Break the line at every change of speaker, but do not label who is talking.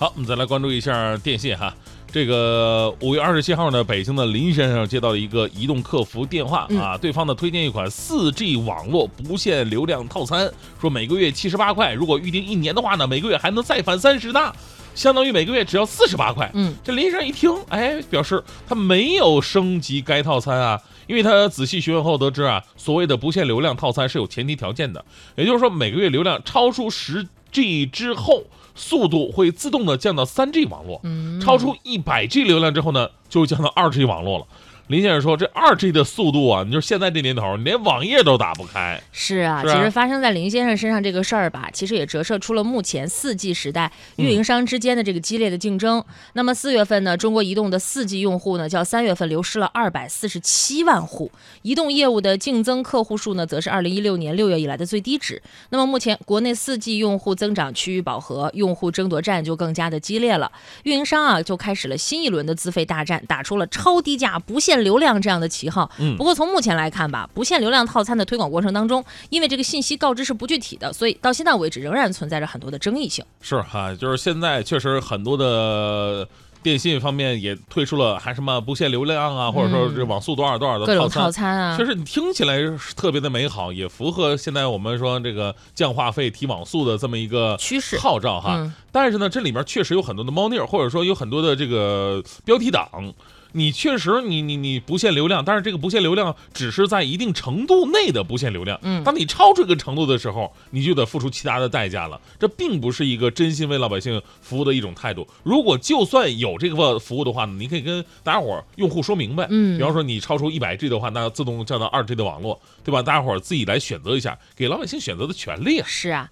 好，我们再来关注一下电信哈。这个五月二十七号呢，北京的林先生接到了一个移动客服电话啊，对方呢推荐一款四 G 网络不限流量套餐，说每个月七十八块，如果预定一年的话呢，每个月还能再返三十呢，相当于每个月只要四十八块。
嗯，
这林先生一听，哎，表示他没有升级该套餐啊，因为他仔细询问后得知啊，所谓的不限流量套餐是有前提条件的，也就是说每个月流量超出十 G 之后。速度会自动的降到三 G 网络，超出一百 G 流量之后呢，就降到二 G 网络了。林先生说：“这二 G 的速度啊，你就现在这年头，你连网页都打不开。”
是啊，其实发生在林先生身上这个事儿吧，其实也折射出了目前四 G 时代运营商之间的这个激烈的竞争。那么四月份呢，中国移动的四 G 用户呢，较三月份流失了二百四十七万户，移动业务的净增客户数呢，则是二零一六年六月以来的最低值。那么目前国内四 G 用户增长趋于饱和，用户争夺战就更加的激烈了。运营商啊，就开始了新一轮的资费大战，打出了超低价、不限。流量这样的旗号，
嗯，
不过从目前来看吧，不限流量套餐的推广过程当中，因为这个信息告知是不具体的，所以到现在为止仍然存在着很多的争议性。
是哈，就是现在确实很多的电信方面也推出了还什么不限流量啊，或者说这网速多少多少的
套餐啊，
确实你听起来特别的美好，也符合现在我们说这个降话费提网速的这么一个
趋势
号召哈。但是呢，这里面确实有很多的猫腻，或者说有很多的这个标题党。你确实，你你你不限流量，但是这个不限流量只是在一定程度内的不限流量。
嗯，
当你超出这个程度的时候，你就得付出其他的代价了。这并不是一个真心为老百姓服务的一种态度。如果就算有这个服务的话呢，你可以跟大家伙用户说明白。
嗯，
比方说你超出一百 G 的话，那自动降到二 G 的网络，对吧？大家伙自己来选择一下，给老百姓选择的权利啊。
是啊。